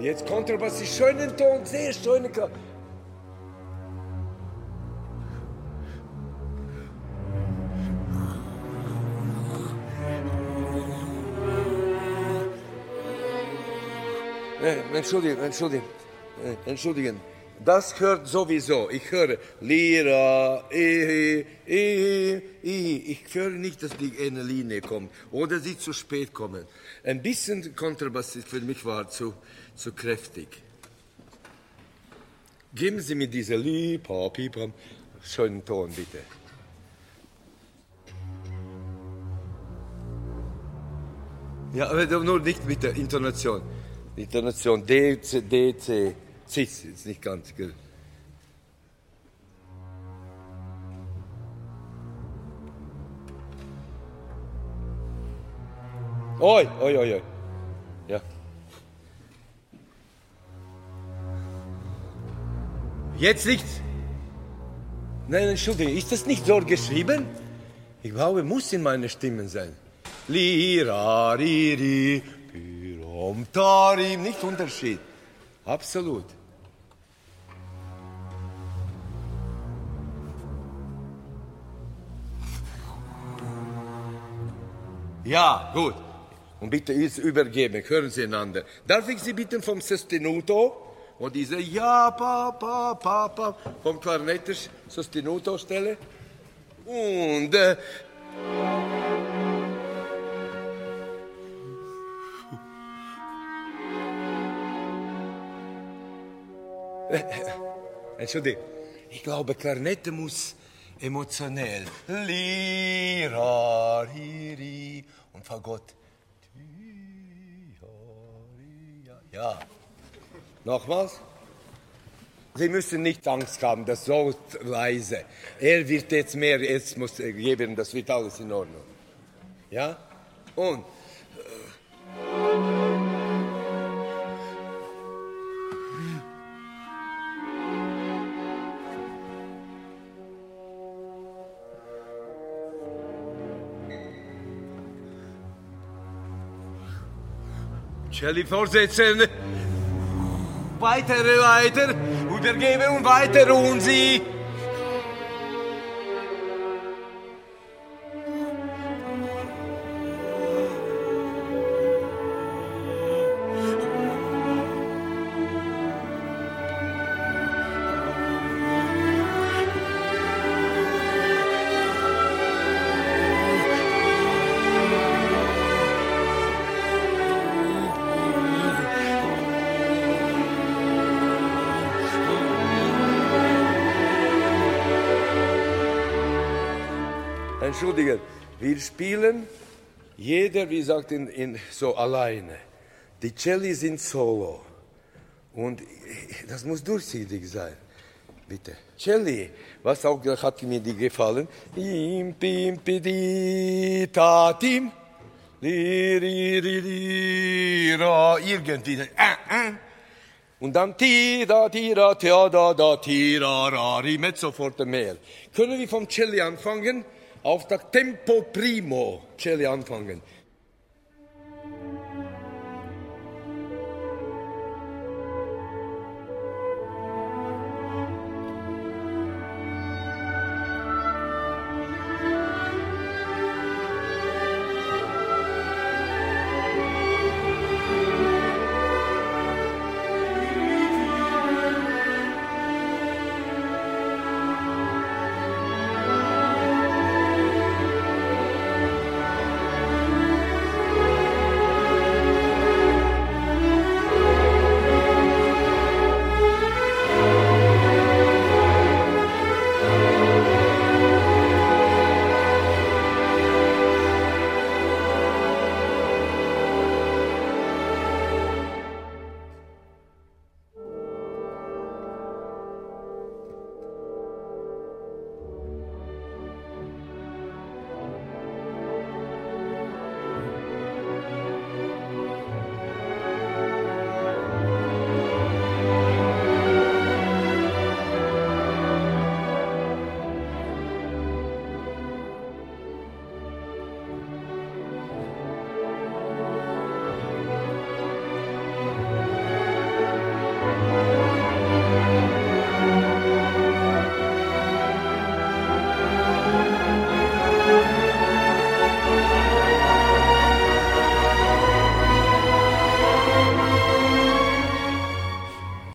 Jetzt Kontrabass ist schönen Ton, sehr schöne Kla Äh, Entschuldigen, entschuldigen, äh, entschuldigen. Das hört sowieso. Ich höre Lira, eh, eh, eh. Ich höre nicht, dass die eine Linie kommt oder sie zu spät kommen. Ein bisschen Kontrabass für mich war zu, zu kräftig. Geben Sie mir diese Li, pa, pi, pam, schönen Ton, bitte. Ja, aber nur nicht mit der Intonation. Intonation D, C, D, C. Cis ist nicht ganz? Oi, oi, oi, oi. Ja. Jetzt nicht. Nein, Entschuldigung, ist das nicht so geschrieben? Ich glaube, muss in meiner Stimme sein. Lira, ri, ri, pirom, tarim, nicht Unterschied. Absolut. Ja, gut. Und bitte jetzt übergeben, hören Sie einander. Darf ich Sie bitten vom Sostenuto, wo diese Ja, pa, pa, pa, pa, vom Klarnett Sostenuto stelle? Und äh, Entschuldigung, ich glaube, Klarnette muss emotionell. Lira, ri, ri. Und Fagott. Ja. Nochmals? Sie müssen nicht Angst haben, das so leise. Er wird jetzt mehr, jetzt muss er geben, das wird alles in Ordnung. Ja? Und Celli fortsetzen. Weiter, weiter. Übergeben und weiter und sie. Entschuldigen, wir spielen jeder, wie gesagt, in, in, so alleine. Die Celli sind solo. Und das muss durchsichtig sein. Bitte. Celli, was auch hat mir die gefallen? Im, pim, pidi, ra, irgendwie. Und dann ti, da, ti, da, tia, da, da, ti, ra, ra, ri, mezzo forte mehr. Können wir vom Celli anfangen? Auftakt Tempo Primo, Celli anfangen.